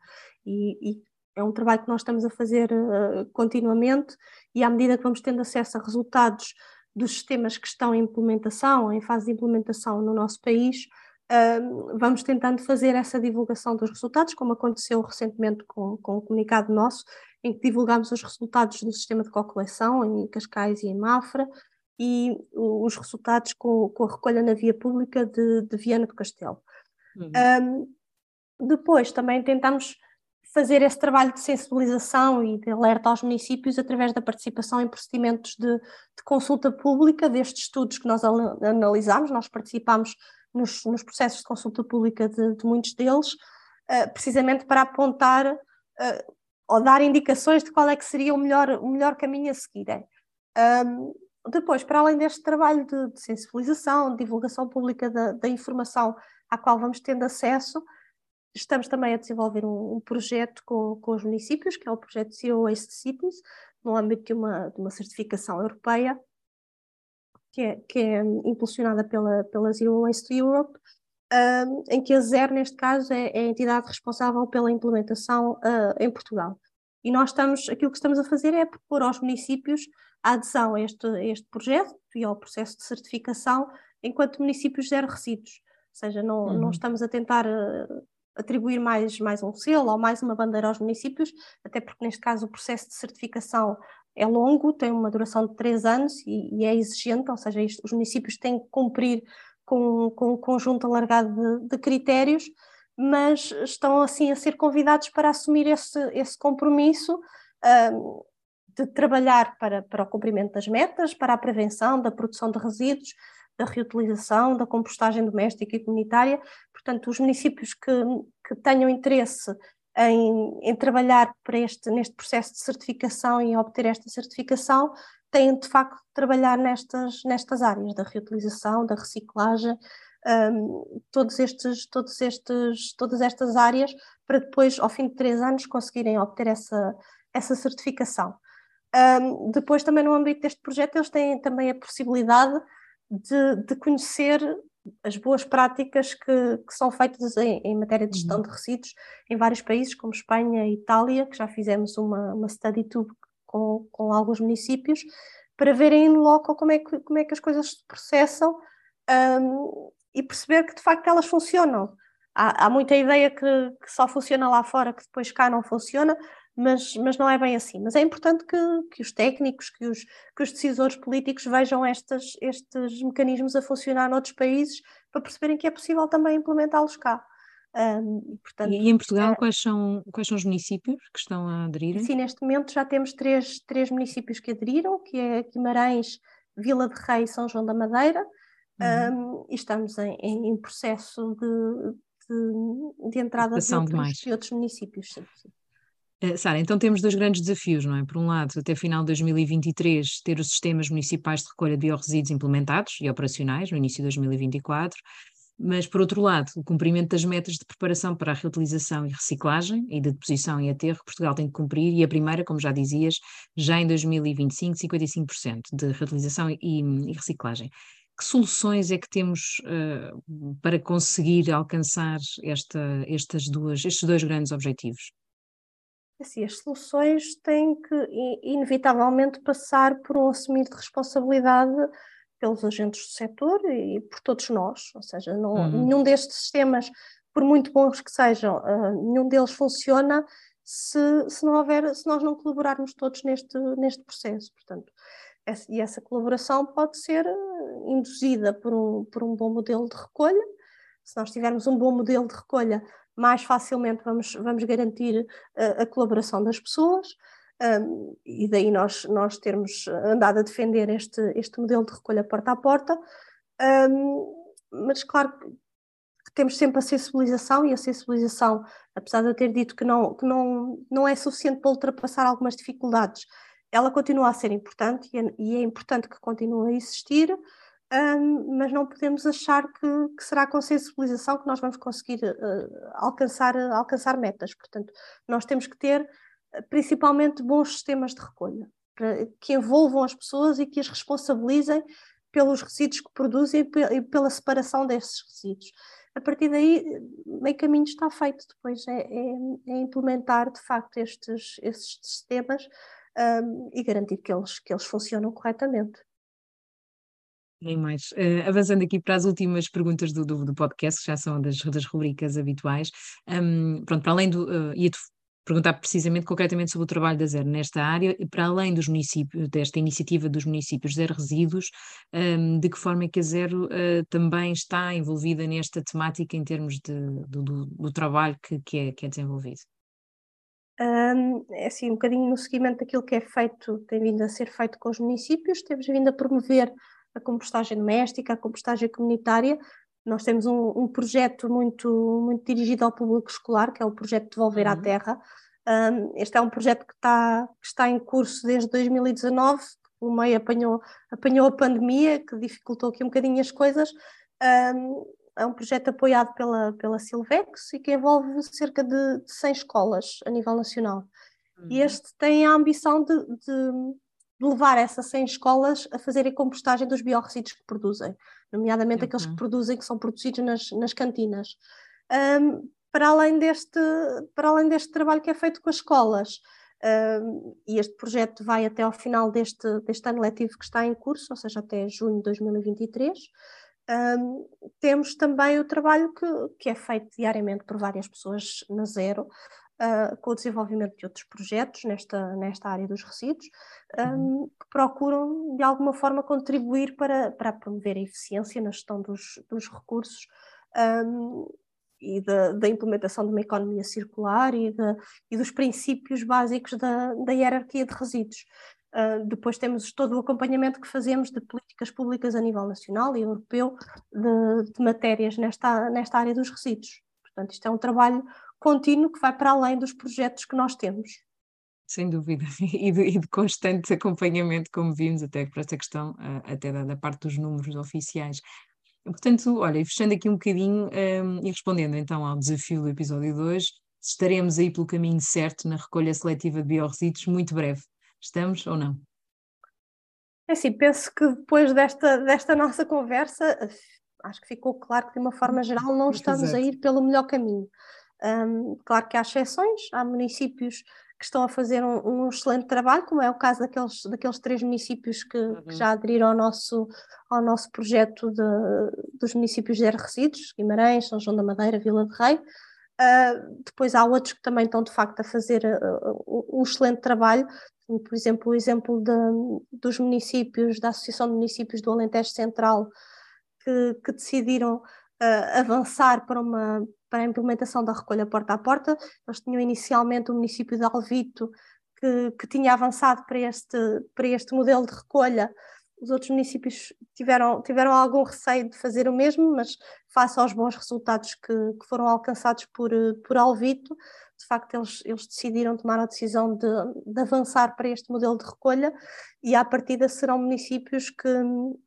E, e, é um trabalho que nós estamos a fazer uh, continuamente e à medida que vamos tendo acesso a resultados dos sistemas que estão em implementação, em fase de implementação no nosso país, uh, vamos tentando fazer essa divulgação dos resultados, como aconteceu recentemente com, com um comunicado nosso, em que divulgámos os resultados do sistema de cocoleção em Cascais e em Mafra, e os resultados com, com a recolha na via pública de, de Viana do Castelo. Uhum. Um, depois também tentamos fazer esse trabalho de sensibilização e de alerta aos municípios através da participação em procedimentos de, de consulta pública destes estudos que nós analisámos, nós participámos nos, nos, processos de consulta pública de, de muitos deles, uh, precisamente para apontar uh, ou dar indicações de qual é que seria o melhor, o melhor caminho a seguir. Um, depois, para além deste trabalho de, de sensibilização, de divulgação pública da, da informação à qual vamos tendo acesso, Estamos também a desenvolver um, um projeto com, com, os municípios, que é o projeto Zero Waste Cities, no âmbito de uma, de uma certificação europeia, que é, que é impulsionada pela, pela Zero Waste Europe, um, em que a ZER, neste caso, é, é, a entidade responsável pela implementação uh, em Portugal. E nós estamos, aquilo que estamos a fazer é propor aos municípios a adesão a este, a este projeto e ao processo de certificação enquanto municípios zero resíduos. Ou seja, não, uhum. não estamos a tentar uh, atribuir mais, mais um selo ou mais uma bandeira aos municípios, até porque neste caso o processo de certificação é longo, tem uma duração de três anos e, e é exigente, ou seja, isto, os municípios têm que cumprir com, com um conjunto alargado de, de, critérios, mas estão assim a ser convidados para assumir esse, esse compromisso de trabalhar para, para o cumprimento das metas, para a prevenção da produção de resíduos, da reutilização, da compostagem doméstica e comunitária. Portanto, os municípios que, que tenham interesse em, em, trabalhar para este, neste processo de certificação e obter esta certificação têm de facto de trabalhar nestas, nestas áreas da reutilização, da reciclagem, um, todos estes, todos estes, todas estas áreas para depois, ao fim de três anos, conseguirem obter essa, essa certificação. Um, depois, também no âmbito deste projeto, eles têm também a possibilidade de, de conhecer as boas práticas que, que são feitas em, em, matéria de gestão uhum. de resíduos em vários países, como Espanha e Itália, que já fizemos uma, uma study tour com, com alguns municípios, para verem no local como é que, como é que as coisas se processam um, e perceber que de facto elas funcionam. há, há muita ideia que, que, só funciona lá fora, que depois cá não funciona, mas, mas não é bem assim. Mas é importante que, que os técnicos, que os, que os decisores políticos vejam estes, estes mecanismos a funcionar noutros países para perceberem que é possível também implementá-los cá. Um, portanto, e em Portugal, é... quais, são, quais são os municípios que estão a aderir? Sim, neste momento já temos três, três municípios que aderiram, que é Guimarães, Vila de Rei e São João da Madeira, uhum. um, e estamos em, em processo de, de, de entrada de outros, de outros, municípios. Sim, sim. Uh, Sara, então temos dois grandes desafios, não é? Por um lado, até final de 2023, ter os sistemas municipais de recolha de biorresíduos implementados e operacionais no início de 2024, mas, por outro lado, o cumprimento das metas de preparação para a reutilização e reciclagem e de deposição em aterro, Portugal tem que cumprir, e a primeira, como já dizias, já em 2025, 55% de reutilização e, e, reciclagem. Que soluções é que temos uh, para conseguir alcançar esta, estas duas, estes dois grandes objetivos? Assim, as soluções têm que, inevitavelmente, passar por um assumir de responsabilidade pelos agentes do setor e por todos nós, ou seja, não, uhum. nenhum destes sistemas, por muito bons que sejam, uh, nenhum deles funciona se, se não houver, se nós não colaborarmos todos neste, neste processo, portanto, essa, e essa colaboração pode ser ah, induzida por um, por um bom modelo de recolha, se nós tivermos um bom modelo de recolha, mais facilmente vamos, vamos garantir a, a colaboração das pessoas, um, e daí nós, nós termos andado a defender este, este modelo de recolha porta a porta, um, mas claro que temos sempre a sensibilização e a sensibilização, apesar de eu ter dito que não, que não, não é suficiente para ultrapassar algumas dificuldades, ela continua a ser importante e é, e é importante que continue a existir, um, mas não podemos achar que, que, será com sensibilização que nós vamos conseguir uh, alcançar, uh, alcançar metas. Portanto, nós temos que ter principalmente bons sistemas de recolha, que envolvam as pessoas e que as responsabilizem pelos resíduos que produzem e pela separação desses resíduos. A partir daí, meio caminho está feito, depois é, é, é implementar de facto estes, estes sistemas um, e garantir que eles, que eles funcionam corretamente. Nem mais. Uh, avançando aqui para as últimas perguntas do, do, do, podcast, que já são das, das rubricas habituais. Um, pronto, para além do. Uh, ia-te perguntar precisamente, concretamente, sobre o trabalho da Zero nesta área, para além dos municípios, desta iniciativa dos municípios Zero Resíduos, um, de que forma é que a Zero uh, também está envolvida nesta temática em termos de, do, do, do, trabalho que, que, é, que é desenvolvido? Um, é assim, um bocadinho no seguimento daquilo que é feito, tem vindo a ser feito com os municípios, temos vindo a promover a compostagem doméstica, a compostagem comunitária, nós temos um, um, projeto muito, muito dirigido ao público escolar, que é o projeto Devolver uhum. à Terra. Um, este é um projeto que está, que está em curso desde 2019, o meio apanhou, apanhou a pandemia, que dificultou aqui um bocadinho as coisas. Um, é um projeto apoiado pela, pela Silvex e que envolve cerca de, de 100 escolas a nível nacional. Uhum. E este tem a ambição de, de, de levar essas 100 escolas a fazerem compostagem dos biorresíduos que produzem nomeadamente aqueles que produzem, que são produzidos nas, nas cantinas. Um, para, além deste, para além deste trabalho que é feito com as escolas, um, e este projeto vai até ao final deste, deste ano letivo que está em curso, ou seja, até junho de 2023, um, temos também o trabalho que, que é feito diariamente por várias pessoas na Zero, uh, com o desenvolvimento de outros projetos nesta, nesta área dos resíduos, um, que procuram de alguma forma contribuir para, para promover a eficiência na gestão dos, dos recursos um, e da, da, implementação de uma economia circular e, de, e dos princípios básicos da, da hierarquia de resíduos. Uh, depois temos todo o acompanhamento que fazemos de políticas públicas a nível nacional e europeu de, de matérias nesta, nesta área dos resíduos. Portanto, isto é um trabalho contínuo que vai para além dos projetos que nós temos. Sem dúvida, e de, e de constante acompanhamento, como vimos, até para esta questão, uh, até da, da, parte dos números oficiais. Portanto, olha, fechando aqui um bocadinho um, e respondendo então ao desafio do episódio 2, estaremos aí pelo caminho certo na recolha seletiva de biorresíduos muito breve. Estamos ou não? É assim, penso que depois desta, desta nossa conversa, acho que ficou claro que de uma forma geral não estamos Exato. a ir pelo melhor caminho. Um, claro que há exceções, há municípios que estão a fazer um, um, excelente trabalho, como é o caso daqueles, daqueles três municípios que, uhum. que já aderiram ao nosso, ao nosso projeto de, dos municípios zero resíduos, Guimarães, São João da Madeira, Vila de Rei. Uh, depois há outros que também estão de facto a fazer uh, um excelente trabalho, por exemplo, o exemplo de, dos municípios, da Associação de Municípios do Alentejo Central, que, que decidiram uh, avançar para uma, para a implementação da recolha porta a porta. Eles tinham inicialmente o município de Alvito, que, que tinha avançado para este, para este modelo de recolha. Os outros municípios tiveram, tiveram algum receio de fazer o mesmo, mas face aos bons resultados que, que foram alcançados por, por Alvito, de facto eles, eles decidiram tomar a decisão de, de, avançar para este modelo de recolha e à partida serão municípios que,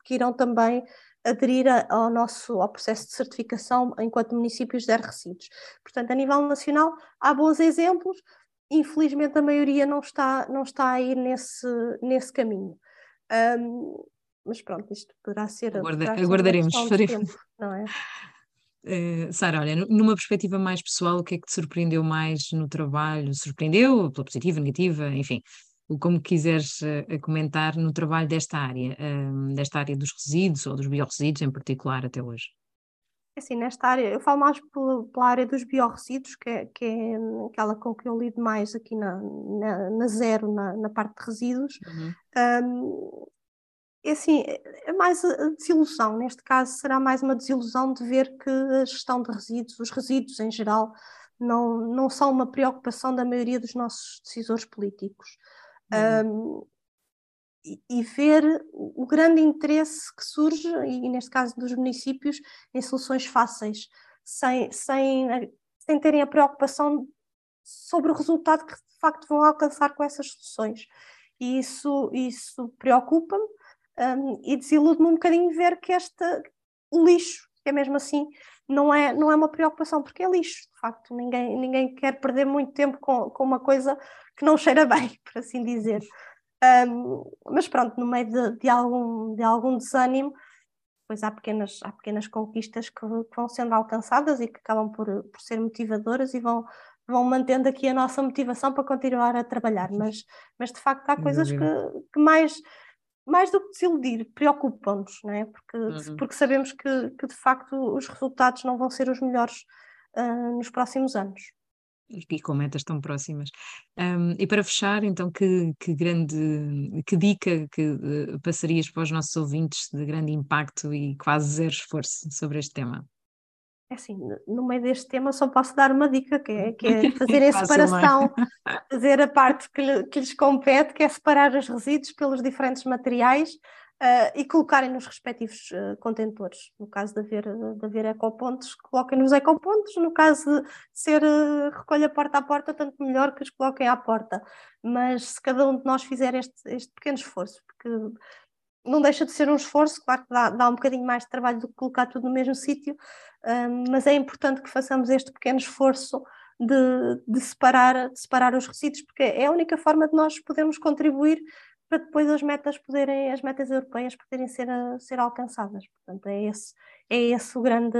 que irão também aderir ao nosso ao processo de certificação enquanto municípios de resíduos. Portanto, a nível nacional há bons exemplos, infelizmente a maioria não está, não está a ir nesse, nesse caminho. Um, mas pronto, isto poderá ser. Aguarda, poderá aguardaremos, faremos. Tempo, não é? Uh, Sara, olha, numa perspectiva mais pessoal, o que é que te surpreendeu mais no trabalho? Surpreendeu pela positiva, negativa, enfim, como quiseres uh, comentar no trabalho desta área, uh, desta área dos resíduos ou dos biorresíduos em particular até hoje? É assim, nesta área, eu falo mais pela, pela área dos biorresíduos, que é, que é aquela com que eu lido mais aqui na, na, na zero, na, na, parte de resíduos. Uhum. Um, é assim, é mais a desilusão, neste caso será mais uma desilusão de ver que a gestão de resíduos, os resíduos em geral, não, não são uma preocupação da maioria dos nossos decisores políticos. Uhum. Um, e, ver o grande interesse que surge, e neste caso dos municípios, em soluções fáceis, sem, sem, sem terem a preocupação sobre o resultado que de facto vão alcançar com essas soluções. E isso, isso preocupa-me um, e desilude-me um bocadinho ver que este lixo, que é mesmo assim, não é, não é uma preocupação, porque é lixo, de facto, ninguém, ninguém quer perder muito tempo com, com uma coisa que não cheira bem, por assim dizer. Um, mas pronto, no meio de, de, algum, de algum desânimo, pois há pequenas, há pequenas conquistas que, que, vão sendo alcançadas e que acabam por, por ser motivadoras e vão, vão mantendo aqui a nossa motivação para continuar a trabalhar. Mas, mas de facto há coisas que, que mais, mais do que desiludir, preocupam-nos, não é? Porque, uhum. porque sabemos que, que de facto os resultados não vão ser os melhores uh, nos próximos anos e com metas tão próximas. Um, e para fechar, então, que, que grande, que dica que uh, passarias para os nossos ouvintes de grande impacto e quase zero esforço sobre este tema? É assim, no meio deste tema só posso dar uma dica, que é, que é fazer a separação, fazer a parte que, que lhes compete, que é separar os resíduos pelos diferentes materiais uh, e colocarem nos respectivos uh, contentores. No caso de haver, de haver ecopontos, coloquem nos ecopontos. No caso de ser uh, recolha porta a porta, tanto melhor que os coloquem à porta. Mas se cada um de nós fizer este, este pequeno esforço, porque não deixa de ser um esforço, claro que dá, dá um bocadinho mais de trabalho do que colocar tudo no mesmo sítio, mas é importante que façamos este pequeno esforço de, de, separar, de separar os resíduos, porque é a única forma de nós podermos contribuir para depois as metas poderem, as metas europeias poderem ser, ser alcançadas. Portanto, é esse, é esse o grande,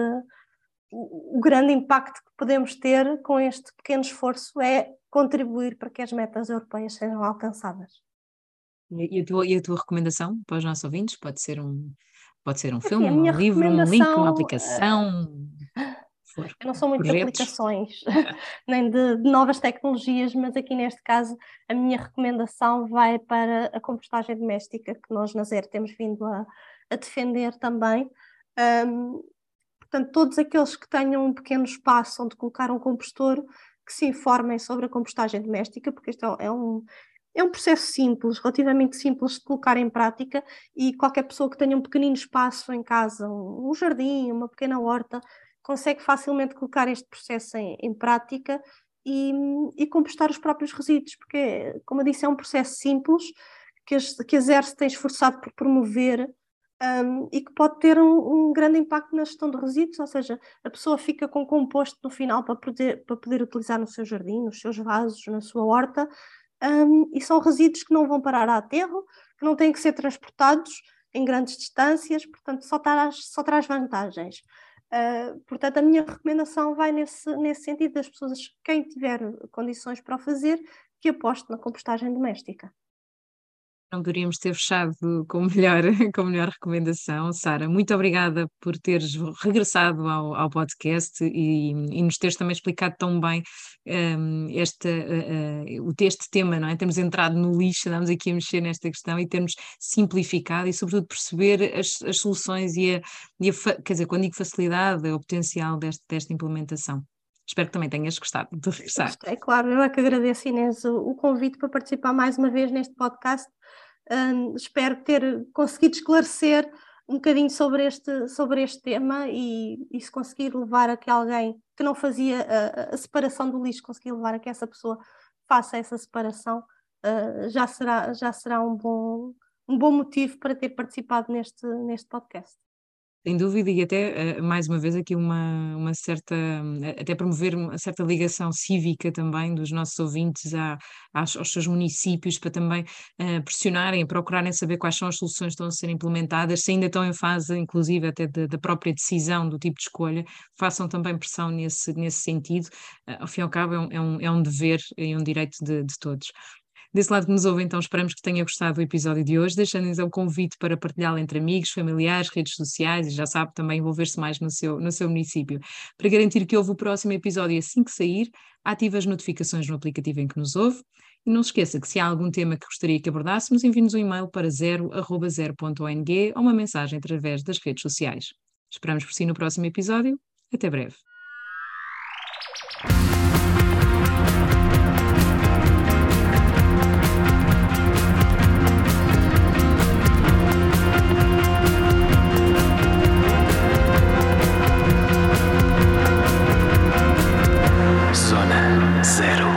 o, o grande impacto que podemos ter com este pequeno esforço é contribuir para que as metas europeias sejam alcançadas. E a, tua, e a tua recomendação para os nossos ouvintes? Pode ser um, pode ser um filme, um livro, um link, uma aplicação? Eu não sou muito projetos. de aplicações, nem de, de, novas tecnologias, mas aqui neste caso a minha recomendação vai para a compostagem doméstica, que nós na Zero temos vindo a, a defender também. Um, portanto, todos aqueles que tenham um pequeno espaço onde colocar um compostor, que se informem sobre a compostagem doméstica, porque isto é um, é um processo simples, relativamente simples de colocar em prática e qualquer pessoa que tenha um pequenino espaço em casa, um jardim, uma pequena horta, consegue facilmente colocar este processo em, em prática e, e, compostar os próprios resíduos, porque, como eu disse, é um processo simples que, as, que a ZER se tem esforçado por promover um, e que pode ter um, um, grande impacto na gestão de resíduos, ou seja, a pessoa fica com composto no final para poder, para poder utilizar no seu jardim, nos seus vasos, na sua horta, um, e são resíduos que não vão parar a aterro, que não têm que ser transportados em grandes distâncias, portanto, só traz, só traz vantagens. Uh, portanto, a minha recomendação vai nesse, nesse sentido das pessoas, quem tiver condições para o fazer, que aposte na compostagem doméstica não poderíamos ter fechado com melhor, com melhor recomendação. Sara, muito obrigada por teres regressado ao, ao podcast e, e, nos teres também explicado tão bem um, este, uh, uh, este tema, não é? Temos entrado no lixo, andamos aqui a mexer nesta questão e termos simplificado e, sobretudo, perceber as, as soluções e a, e a, quer dizer, quando digo facilidade, o potencial deste, desta implementação. Espero que também tenhas gostado de regressar. Gostei, claro. Eu é que agradeço, Inês, o convite para participar mais uma vez neste podcast um, espero ter conseguido esclarecer um bocadinho sobre este, sobre este tema e, e se conseguir levar a que alguém que não fazia a, a, separação do lixo, conseguir levar a que essa pessoa faça essa separação, uh, já será, já será um, bom, um bom motivo para ter participado neste, neste podcast. Sem dúvida, e até eh, mais uma vez aqui uma, uma certa, até promover uma certa ligação cívica também dos nossos ouvintes à, aos, aos seus municípios para também uh, pressionarem, procurarem saber quais são as soluções que estão a ser implementadas, se ainda estão em fase, inclusive, até da, da própria decisão do tipo de escolha, façam também pressão nesse, nesse sentido. Uh, ao fim e ao cabo, é um, é um, é um dever e um direito de, de todos. Desse lado que nos ouve, então, esperamos que tenha gostado do episódio de hoje, deixando-nos o convite para partilhá-lo entre amigos, familiares, redes sociais e já sabe também envolver-se mais no seu, no seu município. Para garantir que houve o próximo episódio assim que sair, ative as notificações no aplicativo em que nos ouve e não se esqueça que se há algum tema que gostaria que abordássemos, envie-nos um e-mail para 0.0.ong ou uma mensagem através das redes sociais. Esperamos por si no próximo episódio. Até breve. Zero.